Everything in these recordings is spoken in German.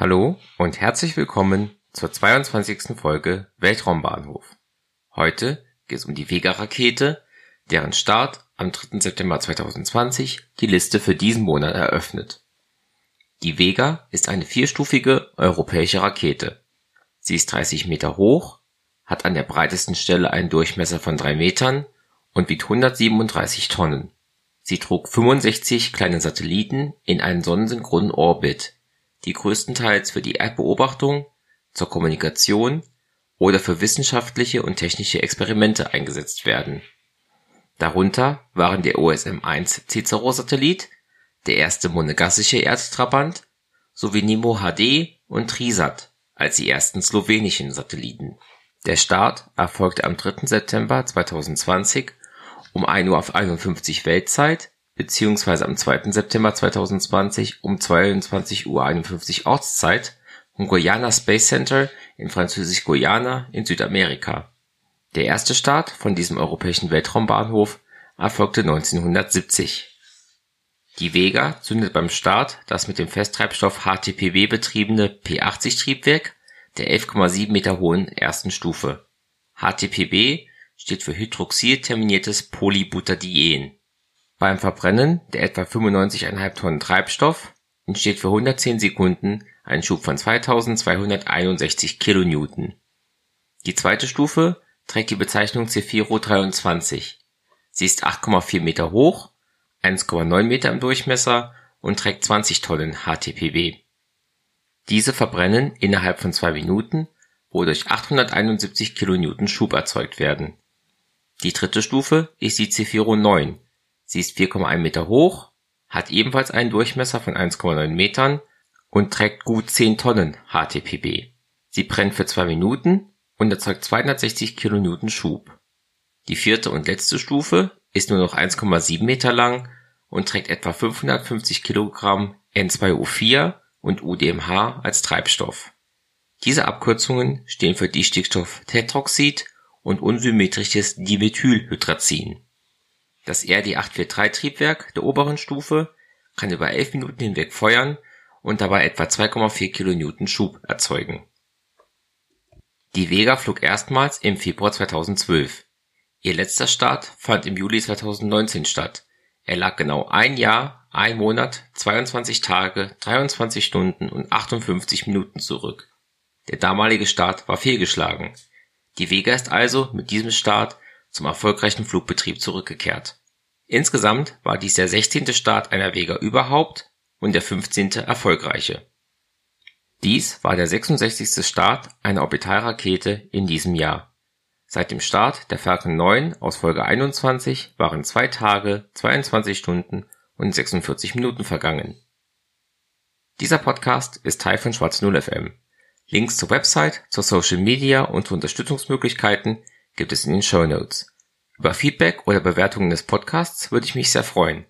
Hallo und herzlich willkommen zur 22. Folge Weltraumbahnhof. Heute geht es um die Vega-Rakete, deren Start am 3. September 2020 die Liste für diesen Monat eröffnet. Die Vega ist eine vierstufige europäische Rakete. Sie ist 30 Meter hoch, hat an der breitesten Stelle einen Durchmesser von drei Metern und wiegt 137 Tonnen. Sie trug 65 kleine Satelliten in einen sonnensynchronen Orbit, die größtenteils für die Erdbeobachtung, zur Kommunikation oder für wissenschaftliche und technische Experimente eingesetzt werden. Darunter waren der OSM-1 Cicero-Satellit, der erste monegassische Erdtrabant sowie Nemo HD und Trisat als die ersten slowenischen Satelliten. Der Start erfolgte am 3. September 2020 um 1:51 Uhr Weltzeit beziehungsweise am 2. September 2020 um 22:51 Uhr Ortszeit vom Guiana Space Center in Französisch-Guayana in Südamerika. Der erste Start von diesem europäischen Weltraumbahnhof erfolgte 1970. Die Vega zündet beim Start das mit dem Festtreibstoff HTPB betriebene P-80-Triebwerk der 11,7 Meter hohen ersten Stufe. HTPB steht für hydroxylterminiertes Polybutadien. Beim Verbrennen der etwa 95,5 Tonnen Treibstoff entsteht für 110 Sekunden ein Schub von 2261 kN. Die zweite Stufe trägt die Bezeichnung Zefiro 23. Sie ist 8,4 Meter hoch, 1,9 Meter im Durchmesser und trägt 20 Tonnen HTPB. Diese verbrennen innerhalb von zwei Minuten, wodurch 871 kN Schub erzeugt werden die dritte Stufe ist die Zefiro 9. Sie ist 4,1 Meter hoch, hat ebenfalls einen Durchmesser von 1,9 Metern und trägt gut 10 Tonnen HTPB. Sie brennt für zwei Minuten und erzeugt 260 kN Schub. Die vierte und letzte Stufe ist nur noch 1,7 Meter lang und trägt etwa 550 Kilogramm N2O4 und UDMH als Treibstoff. Diese Abkürzungen stehen für Distickstofftetroxid und unsymmetrisches Dimethylhydrazin. Das RD-843-Triebwerk der oberen Stufe kann über 11 Minuten hinweg feuern und dabei etwa 2,4 kN Schub erzeugen. Die Vega flog erstmals im Februar 2012. Ihr letzter Start fand im Juli 2019 statt. Er lag genau ein Jahr, ein Monat, 22 Tage, 23 Stunden und 58 Minuten zurück. Der damalige Start war fehlgeschlagen die Vega ist also mit diesem Start zum erfolgreichen Flugbetrieb zurückgekehrt. Insgesamt war dies der 16. Start einer Vega überhaupt und der 15. erfolgreiche. Dies war der 66. Start einer Orbitalrakete in diesem Jahr. Seit dem Start der Falcon 9 aus Folge 21 waren zwei Tage, 22 Stunden und 46 Minuten vergangen. Dieser Podcast ist Teil von Schwarz 0 FM. Links zur Website, zur Social Media und zu Unterstützungsmöglichkeiten gibt es in den Show Notes. Über Feedback oder Bewertungen des Podcasts würde ich mich sehr freuen.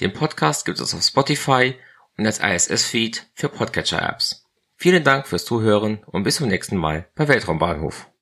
Den Podcast gibt es auf Spotify und als ISS-Feed für Podcatcher-Apps. Vielen Dank fürs Zuhören und bis zum nächsten Mal bei Weltraumbahnhof.